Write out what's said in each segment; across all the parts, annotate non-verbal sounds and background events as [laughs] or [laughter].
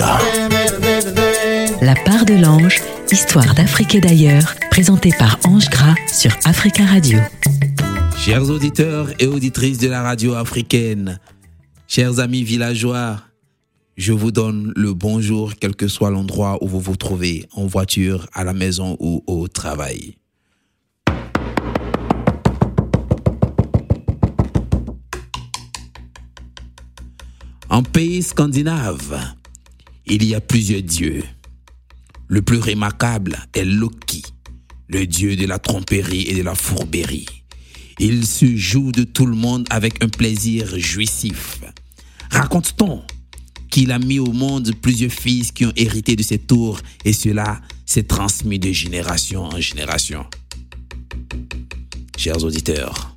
Africa. La part de l'ange, histoire d'Afrique et d'ailleurs, présentée par Ange Gras sur Africa Radio. Chers auditeurs et auditrices de la radio africaine, chers amis villageois, je vous donne le bonjour quel que soit l'endroit où vous vous trouvez, en voiture, à la maison ou au travail. En pays scandinave, il y a plusieurs dieux. Le plus remarquable est Loki, le dieu de la tromperie et de la fourberie. Il se joue de tout le monde avec un plaisir jouissif. Raconte-t-on qu'il a mis au monde plusieurs fils qui ont hérité de ses tours et cela s'est transmis de génération en génération? Chers auditeurs,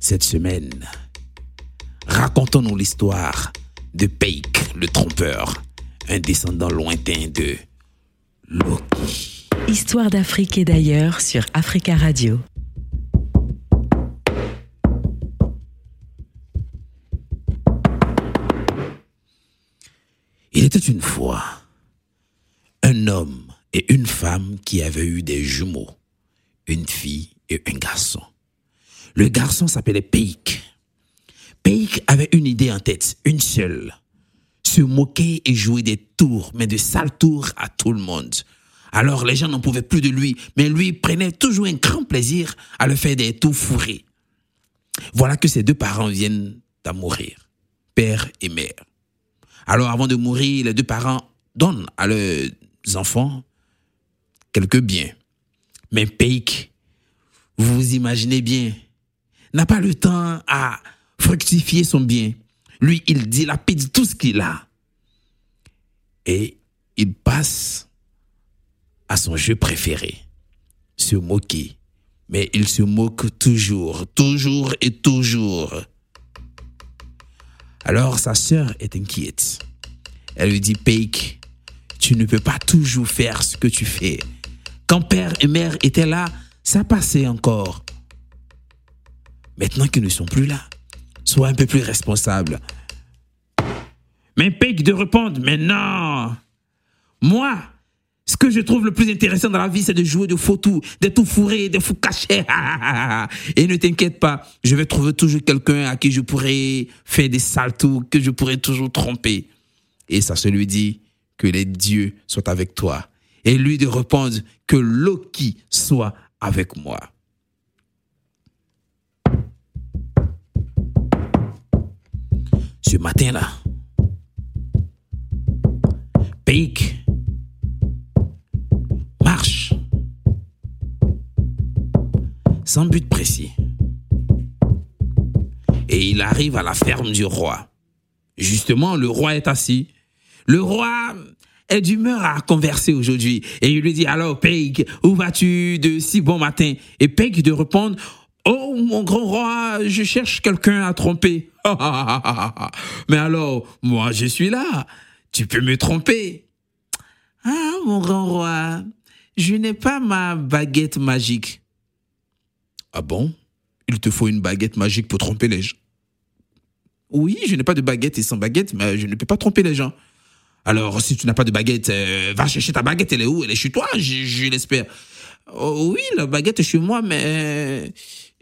cette semaine, racontons-nous l'histoire de Peik le trompeur, un descendant lointain de Loki. Histoire d'Afrique et d'ailleurs sur Africa Radio. Il était une fois un homme et une femme qui avaient eu des jumeaux, une fille et un garçon. Le garçon s'appelait Peik. Peik avait une idée en tête, une seule. Se moquer et jouer des tours, mais de sales tours à tout le monde. Alors les gens n'en pouvaient plus de lui, mais lui prenait toujours un grand plaisir à le faire des tours fourrés. Voilà que ses deux parents viennent à mourir, père et mère. Alors avant de mourir, les deux parents donnent à leurs enfants quelques biens. Mais Peik, vous vous imaginez bien, n'a pas le temps à fructifier son bien. Lui, il dilapide tout ce qu'il a. Et il passe à son jeu préféré, se moquer. Mais il se moque toujours, toujours et toujours. Alors sa sœur est inquiète. Elle lui dit, Peik, tu ne peux pas toujours faire ce que tu fais. Quand père et mère étaient là, ça passait encore. Maintenant qu'ils ne sont plus là, sois un peu plus responsable. Mais Peik de répondre, mais non, moi, ce que je trouve le plus intéressant dans la vie, c'est de jouer de faux tours, des tout fourrés, des fous cachés. [laughs] Et ne t'inquiète pas, je vais trouver toujours quelqu'un à qui je pourrais faire des sales tours, que je pourrais toujours tromper. Et ça se lui dit que les dieux soient avec toi. Et lui de répondre que Loki soit avec moi. Matin-là, Peik marche sans but précis. Et il arrive à la ferme du roi. Justement, le roi est assis. Le roi est d'humeur à converser aujourd'hui. Et il lui dit, alors, Peik, où vas-tu de si bon matin? Et Peik de répondre, oh, mon grand roi, je cherche quelqu'un à tromper. Mais alors, moi, je suis là. Tu peux me tromper. Ah, mon grand roi, je n'ai pas ma baguette magique. Ah bon? Il te faut une baguette magique pour tromper les gens. Oui, je n'ai pas de baguette et sans baguette, mais je ne peux pas tromper les gens. Alors, si tu n'as pas de baguette, euh, va chercher ta baguette, elle est où? Elle est chez toi, je, l'espère. Oh, oui, la baguette est chez moi, mais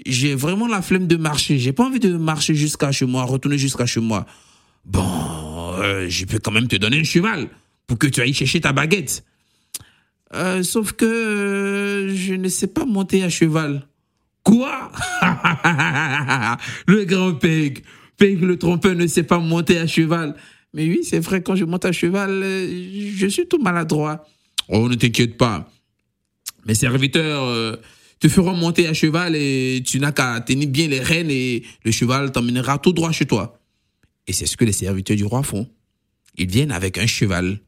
j'ai vraiment la flemme de marcher. J'ai pas envie de marcher jusqu'à chez moi, retourner jusqu'à chez moi. Bon, euh, je peux quand même te donner un cheval pour que tu ailles chercher ta baguette. Euh, sauf que euh, je ne sais pas monter à cheval. Quoi? [laughs] Le grand Peg. Peg le trompeur ne sait pas monter à cheval. Mais oui, c'est vrai, quand je monte à cheval, je suis tout maladroit. Oh, ne t'inquiète pas. Mes serviteurs te feront monter à cheval et tu n'as qu'à tenir bien les rênes et le cheval t'emmènera tout droit chez toi. Et c'est ce que les serviteurs du roi font. Ils viennent avec un cheval.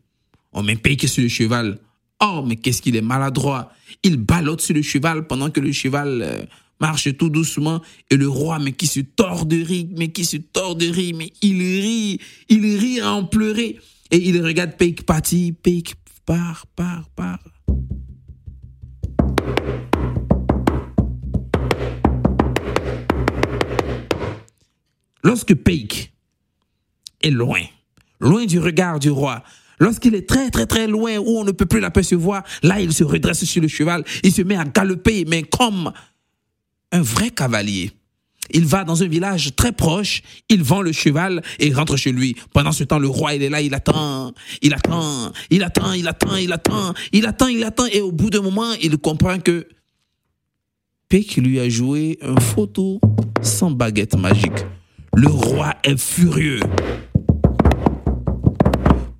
On met Peg sur le cheval. Oh, mais qu'est-ce qu'il est maladroit. Il ballotte sur le cheval pendant que le cheval euh, marche tout doucement. Et le roi, mais qui se tord de rire, mais qui se tord de rire, mais il rit, il rit à en pleurer. Et il regarde Peik partir, Peik part, part, part. Lorsque Peik est loin, loin du regard du roi. Lorsqu'il est très très très loin où on ne peut plus l'apercevoir, là il se redresse sur le cheval, il se met à galoper, mais comme un vrai cavalier. Il va dans un village très proche, il vend le cheval et rentre chez lui. Pendant ce temps, le roi, il est là, il attend, il attend, il attend, il attend, il attend, il attend, il attend, et au bout d'un moment, il comprend que Peck lui a joué un photo sans baguette magique. Le roi est furieux.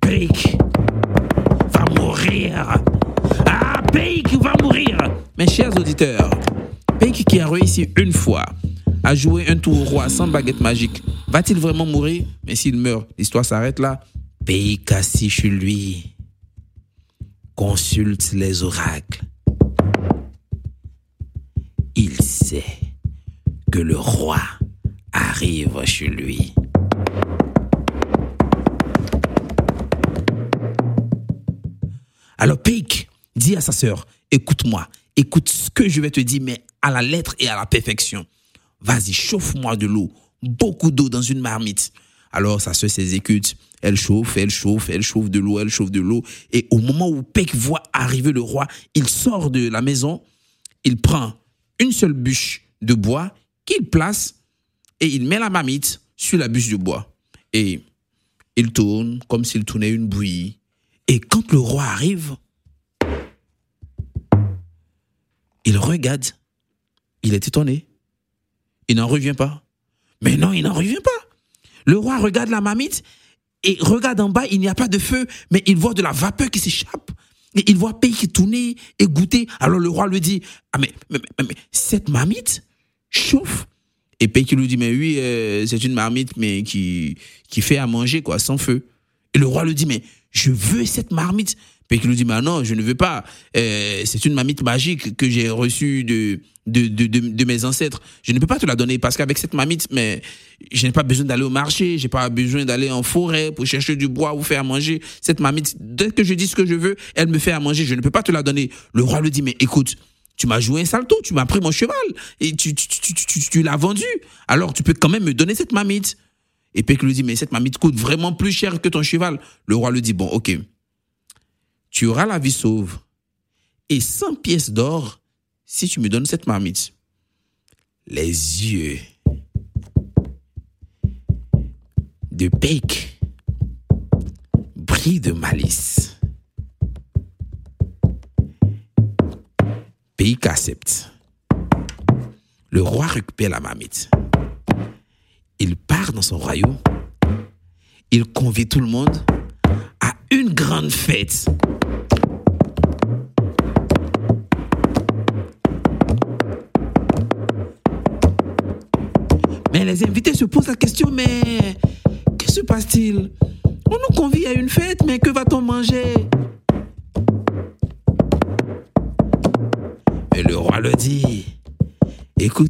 Peck va mourir. Ah, Peck va mourir. Mes chers auditeurs, Peck qui a réussi une fois à jouer un tour au roi sans baguette magique, va-t-il vraiment mourir? Mais s'il meurt, l'histoire s'arrête là. Peck assis chez lui consulte les oracles. Il sait que le roi arrive chez lui. Alors Peik dit à sa sœur, écoute-moi, écoute ce que je vais te dire, mais à la lettre et à la perfection. Vas-y, chauffe-moi de l'eau, beaucoup d'eau dans une marmite. Alors sa sœur s'exécute, elle chauffe, elle chauffe, elle chauffe de l'eau, elle chauffe de l'eau. Et au moment où Peik voit arriver le roi, il sort de la maison, il prend une seule bûche de bois qu'il place et il met la marmite sur la bûche de bois. Et il tourne comme s'il tournait une bouillie. Et quand le roi arrive, il regarde. Il est étonné. Il n'en revient pas. Mais non, il n'en revient pas. Le roi regarde la marmite et regarde en bas, il n'y a pas de feu, mais il voit de la vapeur qui s'échappe. Et il voit Pays qui tournait et goûter. Alors le roi lui dit, ah mais cette marmite chauffe. Et Pays qui lui dit, mais oui, euh, c'est une marmite, mais qui, qui fait à manger, quoi, sans feu. Et le roi lui dit, mais je veux cette marmite. Puis qui lui dit, mais non, je ne veux pas. Euh, c'est une marmite magique que j'ai reçue de, de, de, de, de mes ancêtres. Je ne peux pas te la donner parce qu'avec cette marmite, mais je n'ai pas besoin d'aller au marché, j'ai pas besoin d'aller en forêt pour chercher du bois ou faire à manger. Cette marmite, dès que je dis ce que je veux, elle me fait à manger. Je ne peux pas te la donner. Le roi lui dit, mais écoute, tu m'as joué un salto, tu m'as pris mon cheval et tu, l'as vendu. Alors tu peux quand même me donner cette marmite. Et Peck lui dit, mais cette marmite coûte vraiment plus cher que ton cheval. Le roi lui dit, bon, ok, tu auras la vie sauve et 100 pièces d'or si tu me donnes cette marmite. Les yeux de Peck brillent de malice. Accepte. Le roi récupère la marmite. Il part dans son royaume. Il convie tout le monde à une grande fête. Mais les invités se posent la question, mais que se passe-t-il? On nous convie à une fête, mais que va-t-on manger?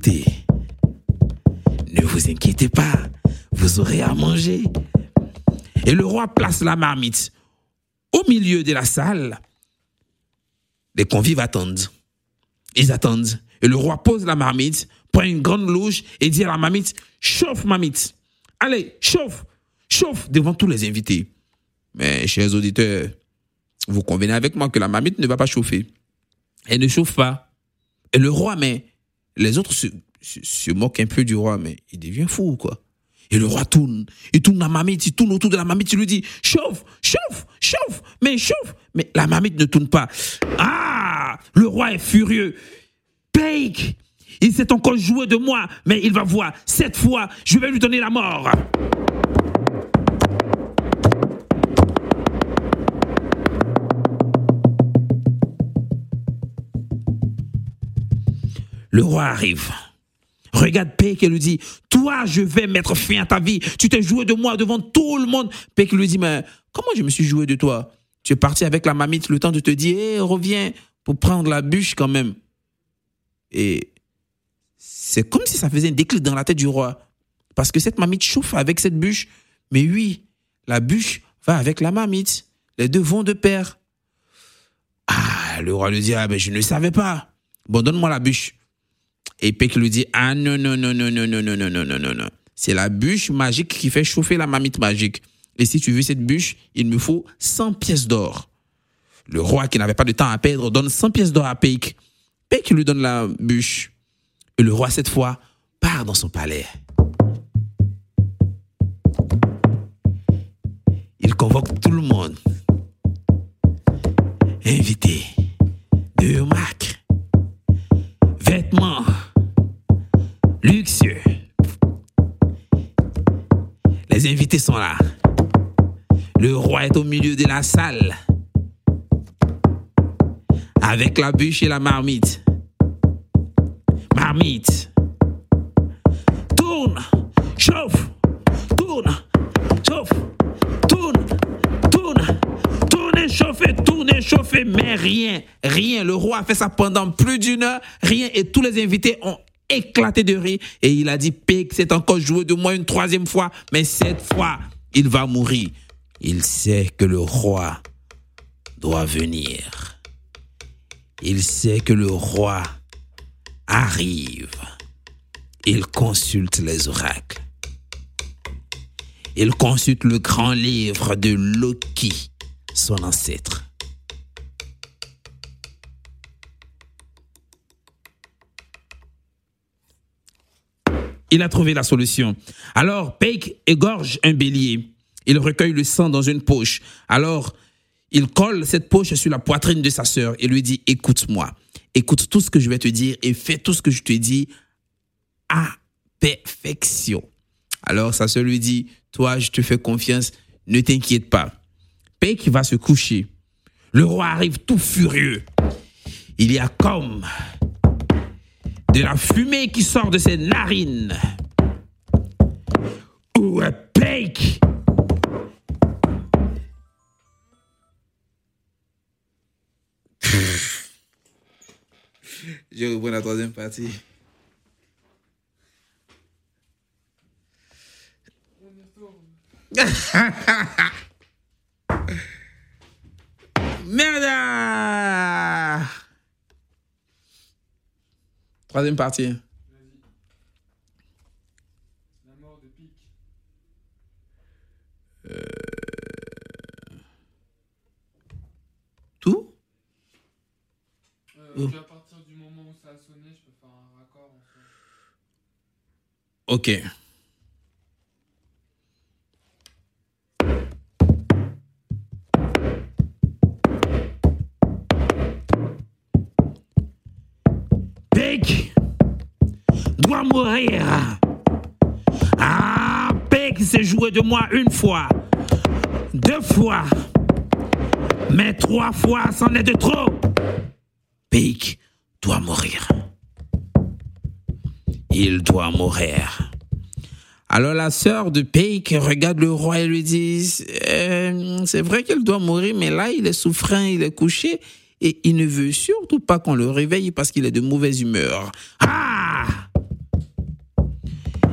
Ne vous inquiétez pas, vous aurez à manger. Et le roi place la marmite au milieu de la salle. Les convives attendent. Ils attendent. Et le roi pose la marmite, prend une grande louche et dit à la marmite, chauffe marmite. Allez, chauffe, chauffe devant tous les invités. Mais, chers auditeurs, vous convenez avec moi que la marmite ne va pas chauffer. Elle ne chauffe pas. Et le roi, mais les autres se, moquent un peu du roi, mais il devient fou, quoi. Et le roi tourne, il tourne la marmite, il tourne autour de la marmite, il lui dit chauffe, chauffe, chauffe, mais chauffe. Mais la marmite ne tourne pas. Ah, le roi est furieux. Peik, il s'est encore joué de moi, mais il va voir. Cette fois, je vais lui donner la mort. Le roi arrive. Regarde Peck et lui dit, toi, je vais mettre fin à ta vie. Tu t'es joué de moi devant tout le monde. Peck lui dit, mais comment je me suis joué de toi? Tu es parti avec la mamite le temps de te dire, hé, reviens pour prendre la bûche quand même. Et c'est comme si ça faisait un déclic dans la tête du roi. Parce que cette mamite chauffe avec cette bûche. Mais oui, la bûche va avec la mamite. Les deux vont de pair. Ah, le roi lui dit, ah, ben je ne le savais pas. Bon, donne-moi la bûche. Et Peck lui dit, ah non, non, non, non, non, non, non, non, non, non, non. C'est la bûche magique qui fait chauffer la mamite magique. Et si tu veux cette bûche, il me faut 100 pièces d'or. Le roi, qui n'avait pas de temps à perdre, donne 100 pièces d'or à Peik. Peik lui donne la bûche. Et le roi, cette fois, part dans son palais. Il convoque tout le monde. Invité, de marques, Invités sont là. Le roi est au milieu de la salle. Avec la bûche et la marmite. Marmite. Tourne, chauffe, tourne, chauffe, tourne, tourne, tourne, chauffe, tourne, chauffe, mais rien, rien. Le roi a fait ça pendant plus d'une heure, rien, et tous les invités ont éclaté de rire, et il a dit, Pic, c'est encore joué de moi une troisième fois, mais cette fois, il va mourir. Il sait que le roi doit venir. Il sait que le roi arrive. Il consulte les oracles. Il consulte le grand livre de Loki, son ancêtre. Il a trouvé la solution. Alors, Peik égorge un bélier. Il recueille le sang dans une poche. Alors, il colle cette poche sur la poitrine de sa sœur et lui dit, écoute-moi, écoute tout ce que je vais te dire et fais tout ce que je te dis à perfection. Alors sa sœur lui dit, toi, je te fais confiance, ne t'inquiète pas. Peik va se coucher. Le roi arrive tout furieux. Il y a comme de la fumée qui sort de ses narines. Où est Peik Je reprends la troisième partie. [laughs] Merde Troisième partie. La mort de Pic. Tout? Euh, Oh. à partir du moment où ça a sonné, je peux faire un raccord en soi. Ok. Doit mourir. Ah, Peck s'est joué de moi une fois, deux fois, mais trois fois, c'en est de trop. Peck doit mourir. Il doit mourir. Alors la sœur de Peik regarde le roi et lui dit, Euh, c'est vrai qu'il doit mourir, mais là il est souffrant, il est couché et il ne veut surtout pas qu'on le réveille parce qu'il est de mauvaise humeur. Ah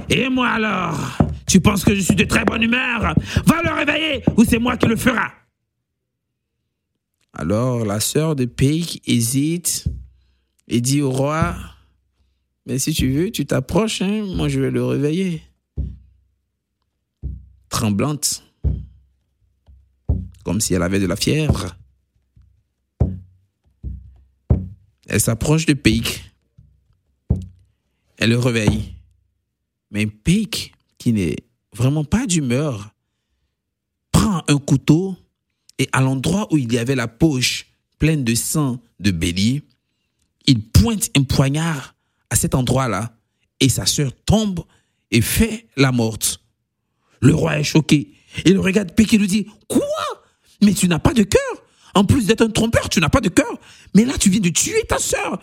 Et moi alors Tu penses que je suis de très bonne humeur? Va le réveiller ou c'est moi qui le fera. Alors la sœur de Peik hésite et dit au roi, mais si tu veux, tu t'approches, hein, moi je vais le réveiller. Tremblante, comme si elle avait de la fièvre. Elle s'approche de Peik. Elle le réveille. Mais Peik, qui n'est vraiment pas d'humeur, prend un couteau et à l'endroit où il y avait la poche pleine de sang de bélier, il pointe un poignard à cet endroit-là et sa sœur tombe et fait la morte. Le roi est choqué. Il regarde Peik et lui dit Quoi? Mais tu n'as pas de cœur? En plus d'être un trompeur, tu n'as pas de cœur. Mais là, tu viens de tuer ta sœur.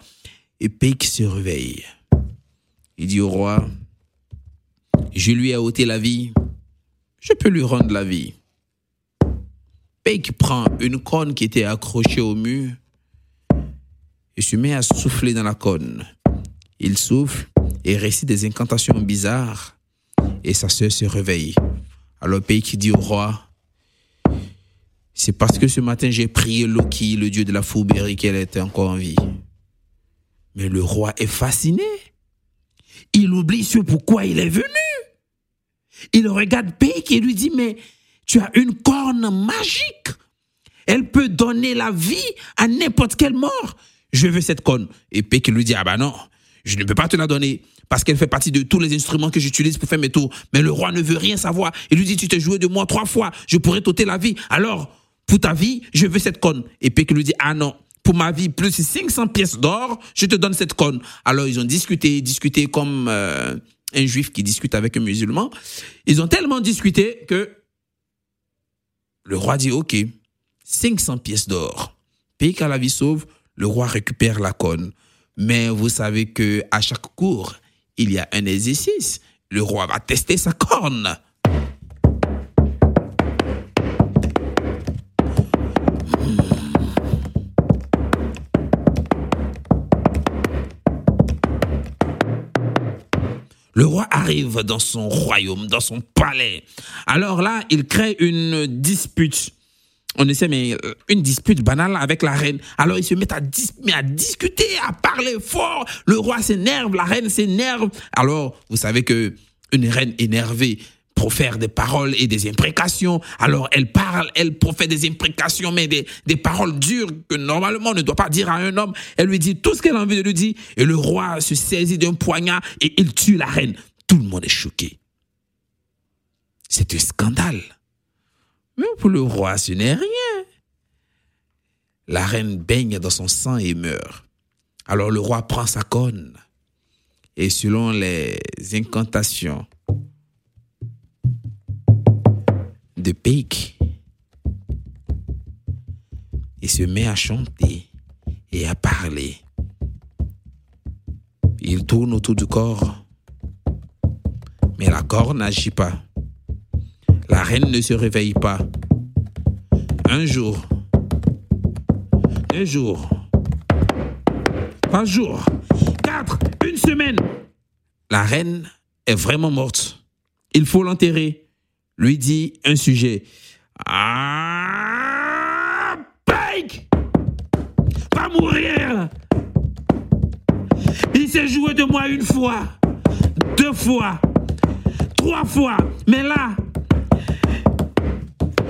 Et Peik se réveille. Il dit au roi Je lui ai ôté la vie. Je peux lui rendre la vie. Peik prend une corne qui était accrochée au mur et se met à souffler dans la corne. Il souffle et récite des incantations bizarres et sa sœur se réveille. Alors Peik dit au roi, c'est parce que ce matin j'ai prié Loki, le dieu de la fourberie, qu'elle était encore en vie. Mais le roi est fasciné. Il oublie ce pourquoi il est venu. Il regarde Peik et lui dit, mais tu as une corne magique. Elle peut donner la vie à n'importe quelle mort. Je veux cette corne. Et Peik lui dit, ah bah non, je ne peux pas te la donner parce qu'elle fait partie de tous les instruments que j'utilise pour faire mes tours. Mais le roi ne veut rien savoir. Il lui dit, tu t'es joué de moi trois fois, je pourrais t'ôter la vie. Alors, pour ta vie, je veux cette corne. Et Peik lui dit, ah non, pour ma vie, plus 500 pièces d'or, je te donne cette corne. Alors, ils ont discuté, discuté comme euh, un juif qui discute avec un musulman. Ils ont tellement discuté que le roi dit, OK, 500 pièces d'or. Peik a la vie sauve, le roi récupère la corne. Mais vous savez que à chaque cours, il y a un exercice. Le roi va tester sa corne. Le roi arrive dans son royaume, dans son palais. Alors là, il crée une dispute. On essaie, mais euh, une dispute banale avec la reine. Alors il se met à, à discuter, à parler fort. Le roi s'énerve, la reine s'énerve. Alors, vous savez que une reine énervée profère des paroles et des imprécations. Alors elle parle, elle profère des imprécations, mais des, paroles dures que normalement on ne doit pas dire à un homme. Elle lui dit tout ce qu'elle a envie de lui dire. Et le roi se saisit d'un poignard et il tue la reine. Tout le monde est choqué. C'est un scandale. Mais pour le roi, ce n'est rien. La reine baigne dans son sang et meurt. Alors le roi prend sa corne. Et selon les incantations de Peik, il se met à chanter et à parler. Il tourne autour du corps, mais la corne n'agit pas. La reine ne se réveille pas. Un jour, un jour, trois jours, quatre, une semaine. La reine est vraiment morte. Il faut l'enterrer. Lui dit un sujet. Ah, Pike Va mourir Il s'est joué de moi une fois, deux fois, trois fois. Mais là,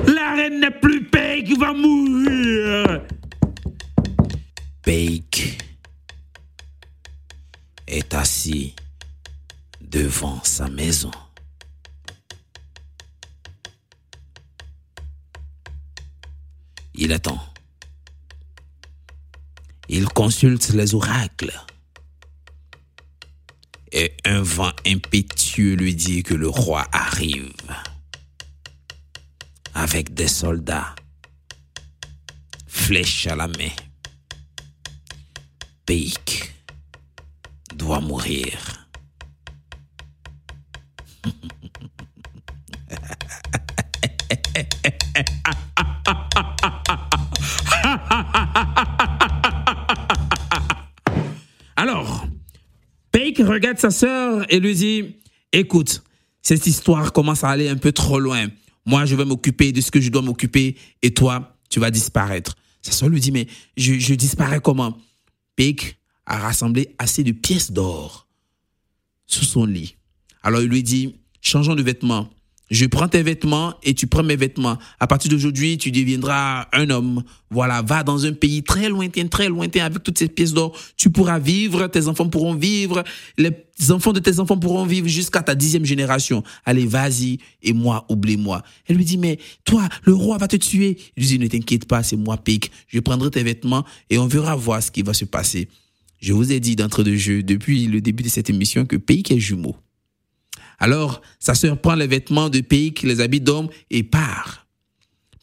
la reine n'est plus Pike, va mourir. Pike est assis devant sa maison. Il attend. Il consulte les oracles. Et un vent impétueux lui dit que le roi arrive avec des soldats, flèche à la main. Peik doit mourir. Regarde sa sœur et lui dit, écoute, cette histoire commence à aller un peu trop loin. Moi, je vais m'occuper de ce que je dois m'occuper et toi, tu vas disparaître. Sa sœur lui dit, mais je, je disparais comment? Peik a rassemblé assez de pièces d'or sous son lit. Alors il lui dit, changeons de vêtements. Je prends tes vêtements et tu prends mes vêtements. À partir d'aujourd'hui, tu deviendras un homme. Voilà, va dans un pays très lointain, très lointain avec toutes ces pièces d'or. Tu pourras vivre, tes enfants pourront vivre, les enfants de tes enfants pourront vivre jusqu'à ta dixième génération. Allez, vas-y et moi, oublie-moi. Elle lui dit, mais toi, le roi va te tuer. Il lui dit, ne t'inquiète pas, c'est moi, Pic. Je prendrai tes vêtements et on verra voir ce qui va se passer. Je vous ai dit d'entre de jeu depuis le début de cette émission que Pic est jumeau. Alors, sa sœur prend les vêtements de Peik, les habits d'homme et part.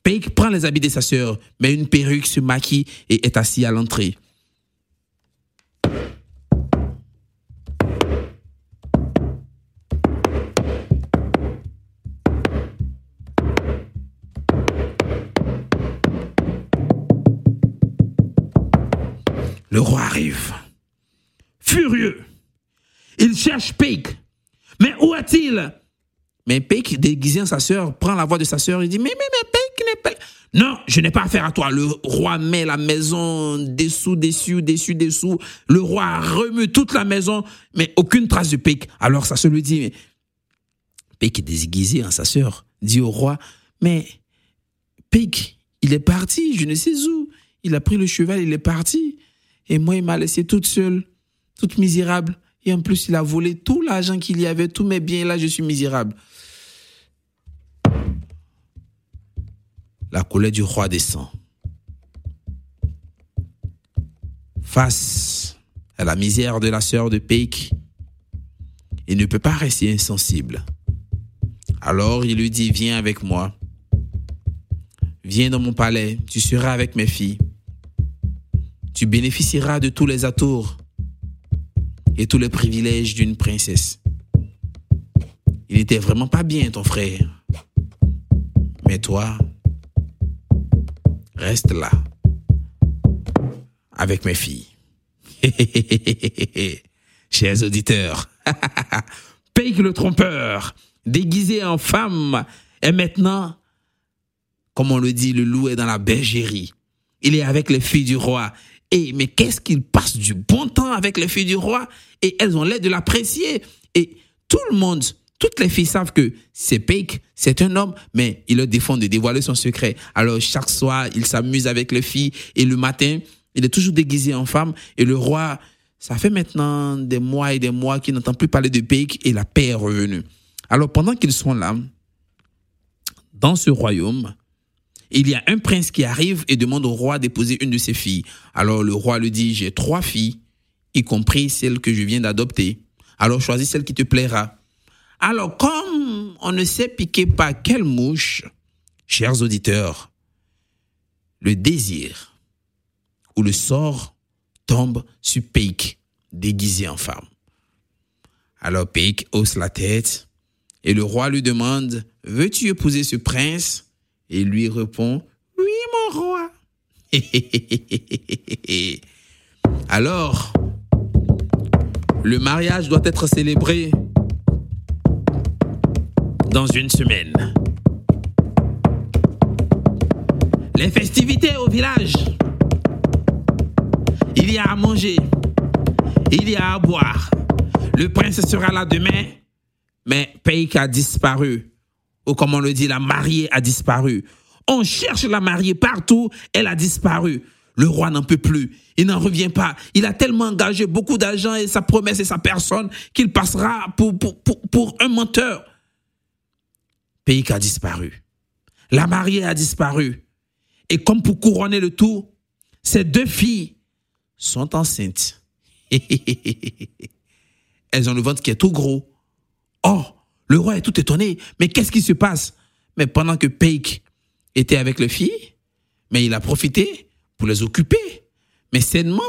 Peik prend les habits de sa sœur, met une perruque, se maquille et est assis à l'entrée. Le roi arrive. Furieux. Il cherche Peik. Mais où est-il Mais Peik, déguisé en sa sœur, prend la voix de sa sœur et dit, mais, mais, mais, Peik n'est. Non, je n'ai pas affaire à toi. Le roi met la maison dessous, dessus, dessus, dessous. Le roi remue toute la maison, mais aucune trace de Peik. Alors sa sœur lui dit, mais est déguisé en sa sœur, dit au roi, Mais Peik, il est parti, je ne sais où. Il a pris le cheval, il est parti. Et moi, il m'a laissé toute seule, toute misérable. Et en plus, il a volé tout l'argent qu'il y avait, tous mes biens. Là, je suis misérable. La colère du roi descend. Face à la misère de la sœur de Peik, il ne peut pas rester insensible. Alors il lui dit, viens avec moi. Viens dans mon palais, tu seras avec mes filles. Tu bénéficieras de tous les atours et tous les privilèges d'une princesse. Il n'était vraiment pas bien, ton frère. Mais toi, reste là, avec mes filles. [laughs] Chers auditeurs, [laughs] Peik le trompeur, déguisé en femme, est maintenant, comme on le dit, le loup est dans la bergerie. Il est avec les filles du roi. Et mais qu'est-ce qu'il passe du bon temps avec les filles du roi? Et elles ont l'air de l'apprécier. Et tout le monde, toutes les filles savent que c'est Peik, c'est un homme, mais il leur défend de dévoiler son secret. Alors chaque soir, il s'amuse avec les filles et le matin, il est toujours déguisé en femme et le roi, ça fait maintenant des mois et des mois qu'il n'entend plus parler de Peik et la paix est revenue. Alors pendant qu'ils sont là, dans ce royaume, il y a un prince qui arrive et demande au roi d'épouser une de ses filles. Alors le roi lui dit, j'ai trois filles, y compris celle que je viens d'adopter. Alors choisis celle qui te plaira. Alors comme on ne sait piquer pas quelle mouche, chers auditeurs, le désir ou le sort tombe sur Peik, déguisé en femme. Alors Peik hausse la tête et le roi lui demande, veux-tu épouser ce prince? Et lui répond, oui, mon roi. [laughs] Alors, le mariage doit être célébré dans une semaine. Les festivités au village. Il y a à manger. Il y a à boire. Le prince sera là demain, mais Peik a disparu ou comme on le dit, la mariée a disparu. On cherche la mariée partout, elle a disparu. Le roi n'en peut plus, il n'en revient pas. Il a tellement engagé beaucoup d'argent et sa promesse et sa personne qu'il passera pour, un menteur. Pays qui a disparu. La mariée a disparu. Et comme pour couronner le tout, ces deux filles sont enceintes. [laughs] Elles ont le ventre qui est tout gros. Oh, le roi est tout étonné. Mais qu'est-ce qui se passe? Mais pendant que Peik était avec les filles, mais il a profité pour les occuper. Mais sainement,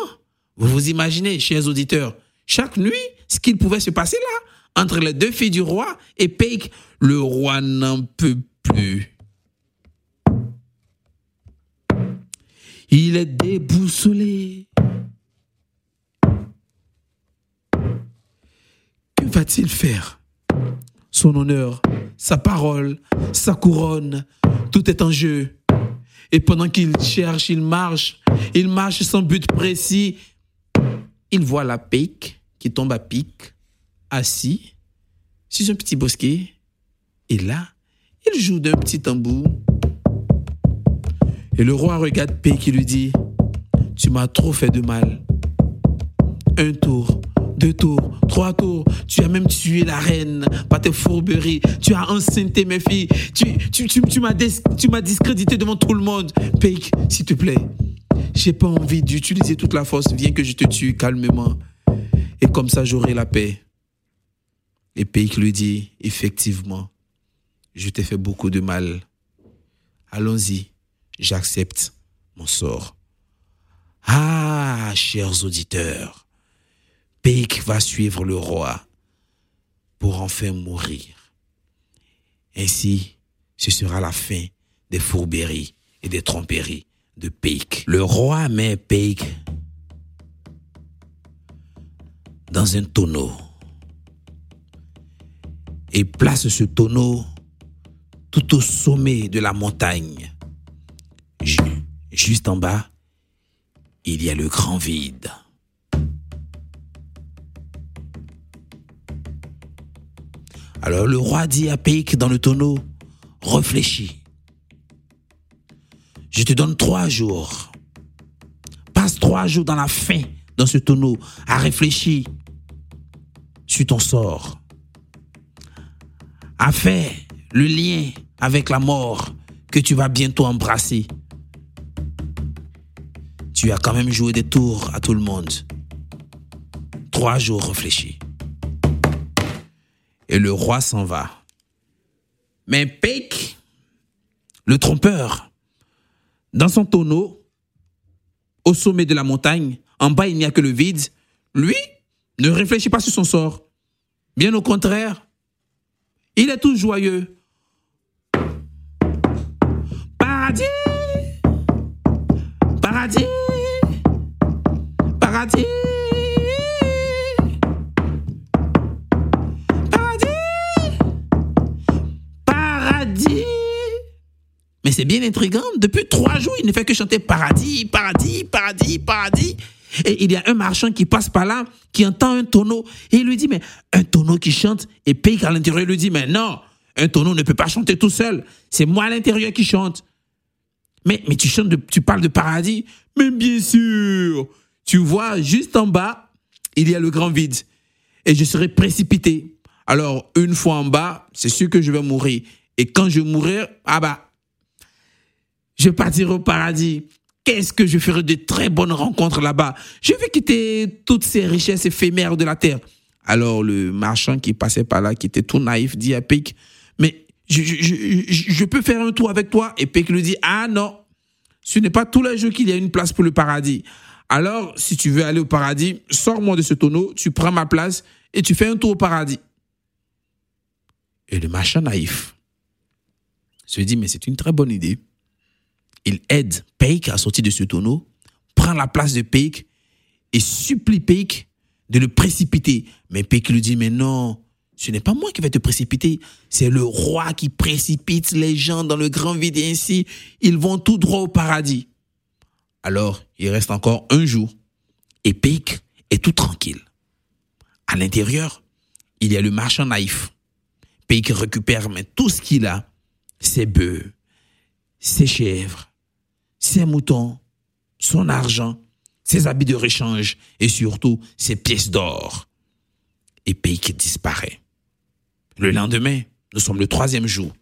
vous vous imaginez, chers auditeurs, chaque nuit, ce qu'il pouvait se passer là, entre les deux filles du roi et Peik, le roi n'en peut plus. Il est déboussolé. Que va-t-il faire? Son honneur, sa parole, sa couronne, tout est en jeu. Et pendant qu'il cherche, il marche, il marche sans but précis. Il voit la pique qui tombe à pic, assis sur un petit bosquet. Et là, il joue d'un petit tambour. Et le roi regarde Pique qui lui dit, tu m'as trop fait de mal. Un tour, deux tours, trois tours. Tu as même tué la reine par tes fourberies. Tu as enceinté mes filles. Tu, tu, tu, tu m'as discrédité devant tout le monde. Peik, s'il te plaît, j'ai pas envie d'utiliser toute la force. Viens que je te tue calmement. Et comme ça, j'aurai la paix. Et Peik lui dit, effectivement, je t'ai fait beaucoup de mal. Allons-y, j'accepte mon sort. Ah, chers auditeurs, Peik va suivre le roi pour enfin mourir. Ainsi, ce sera la fin des fourberies et des tromperies de Peik. Le roi met Peik dans un tonneau et place ce tonneau tout au sommet de la montagne. Juste en bas, il y a le grand vide. Alors le roi dit à Peik dans le tonneau, réfléchis, je te donne trois jours. Passe trois jours dans la faim, dans ce tonneau, à réfléchir sur ton sort, à faire le lien avec la mort que tu vas bientôt embrasser. Tu as quand même joué des tours à tout le monde. Trois jours réfléchis. Et le roi s'en va. Mais Peik, le trompeur, dans son tonneau, au sommet de la montagne, en bas il n'y a que le vide, lui ne réfléchit pas sur son sort. Bien au contraire, il est tout joyeux. Paradis Paradis Paradis c'est bien intriguant. Depuis trois jours, il ne fait que chanter paradis, paradis, paradis, paradis. Et il y a un marchand qui passe par là, qui entend un tonneau, et il lui dit, mais un tonneau qui chante, et Peik à l'intérieur lui dit, mais non, un tonneau ne peut pas chanter tout seul, c'est moi à l'intérieur qui chante. Mais, mais tu chantes, tu parles de paradis Mais bien sûr Tu vois, juste en bas, il y a le grand vide, et je serai précipité. Alors, une fois en bas, c'est sûr que je vais mourir. Et quand je mourrai, ah bah, je partirai au paradis qu'est-ce que je ferai de très bonnes rencontres là-bas? Je vais quitter toutes ces richesses éphémères de la terre. Alors le marchand qui passait par là, qui était tout naïf, dit à Pic, mais je, peux faire un tour avec toi? Et Pic lui dit, ah non, ce n'est pas tous les jours qu'il y a une place pour le paradis. Alors, si tu veux aller au paradis, sors-moi de ce tonneau, tu prends ma place et tu fais un tour au paradis. Et le marchand naïf se dit, mais c'est une très bonne idée il aide Peik à sortir de ce tonneau, prend la place de Peik et supplie Peik de le précipiter. Mais Peik lui dit, mais non, ce n'est pas moi qui vais te précipiter, c'est le roi qui précipite les gens dans le grand vide et ainsi ils vont tout droit au paradis. Alors, il reste encore un jour et Peik est tout tranquille. À l'intérieur, il y a le marchand naïf. Peik récupère tout ce qu'il a, ses bœufs, ses chèvres, ses moutons, son argent, ses habits de réchange et surtout ses pièces d'or. Et Peik disparaît. Le lendemain, nous sommes le troisième jour.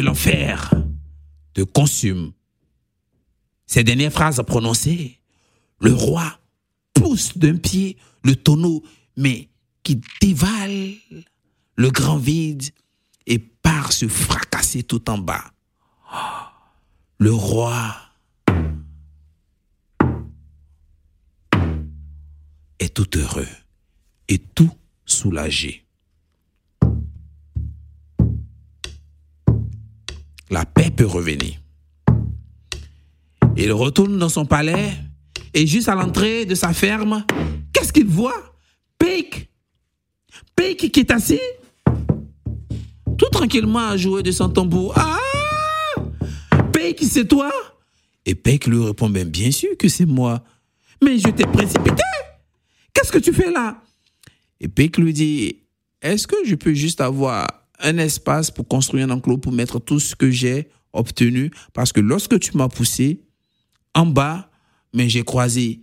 L'enfer te consument. Ces dernières phrases prononcées, le roi pousse d'un pied le tonneau, mais qui dévale le grand vide et part se fracasser tout en bas le roi est tout heureux et tout soulagé. La paix peut revenir. Il retourne dans son palais et juste à l'entrée de sa ferme, qu'est-ce qu'il voit? Peik Peik qui est assis tout tranquillement à jouer de son tambour. Ah Peik, c'est toi? Et Peik lui répond, ben, bien sûr que c'est moi. Mais je t'ai précipité. Qu'est-ce que tu fais là? Et Peik lui dit, est-ce que je peux juste avoir un espace pour construire un enclos pour mettre tout ce que j'ai obtenu Parce que lorsque tu m'as poussé, en bas, mais j'ai croisé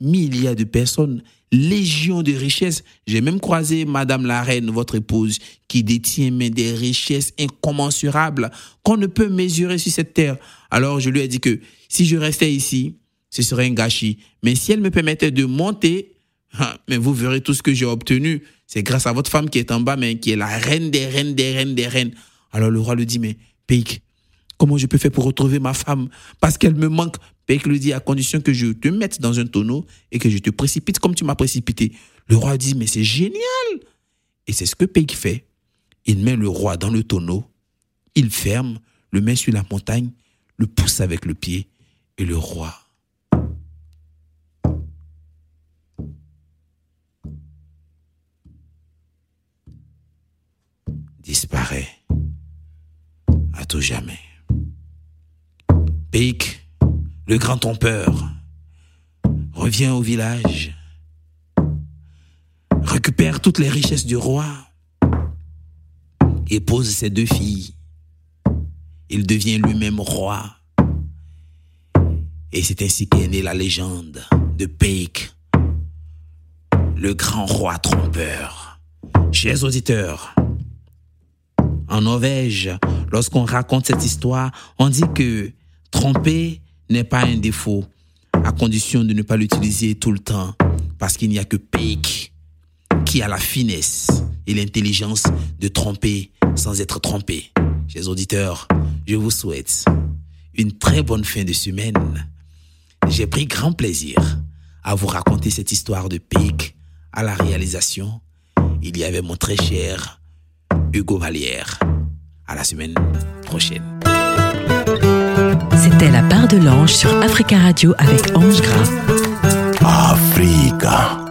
milliers de personnes, légions de richesses. J'ai même croisé Madame la Reine, votre épouse, qui détient des richesses incommensurables qu'on ne peut mesurer sur cette terre. Alors je lui ai dit que si je restais ici, ce serait un gâchis. Mais si elle me permettait de monter, mais vous verrez tout ce que j'ai obtenu. C'est grâce à votre femme qui est en bas, mais qui est la reine des reines, des reines, des reines. Alors le roi lui dit, mais Peik, comment je peux faire pour retrouver ma femme? Parce qu'elle me manque. Peik lui dit à condition que je te mette dans un tonneau et que je te précipite comme tu m'as précipité. Le roi dit mais c'est génial. Et c'est ce que Peik fait. Il met le roi dans le tonneau, il ferme, le met sur la montagne, le pousse avec le pied, et le roi disparaît à tout jamais. Peik, le grand trompeur, revient au village, récupère toutes les richesses du roi, épouse ses deux filles. Il devient lui-même roi. Et c'est ainsi qu'est née la légende de Peik, le grand roi trompeur. Chers auditeurs, en Norvège, lorsqu'on raconte cette histoire, on dit que tromper n'est pas un défaut, à condition de ne pas l'utiliser tout le temps, parce qu'il n'y a que Peik qui a la finesse et l'intelligence de tromper sans être trompé. Chers auditeurs, je vous souhaite une très bonne fin de semaine. J'ai pris grand plaisir à vous raconter cette histoire de Peik à la réalisation. Il y avait mon très cher Hugo Vallière. À la semaine prochaine. C'était la part de l'ange sur Africa Radio avec Ange Gras. Africa.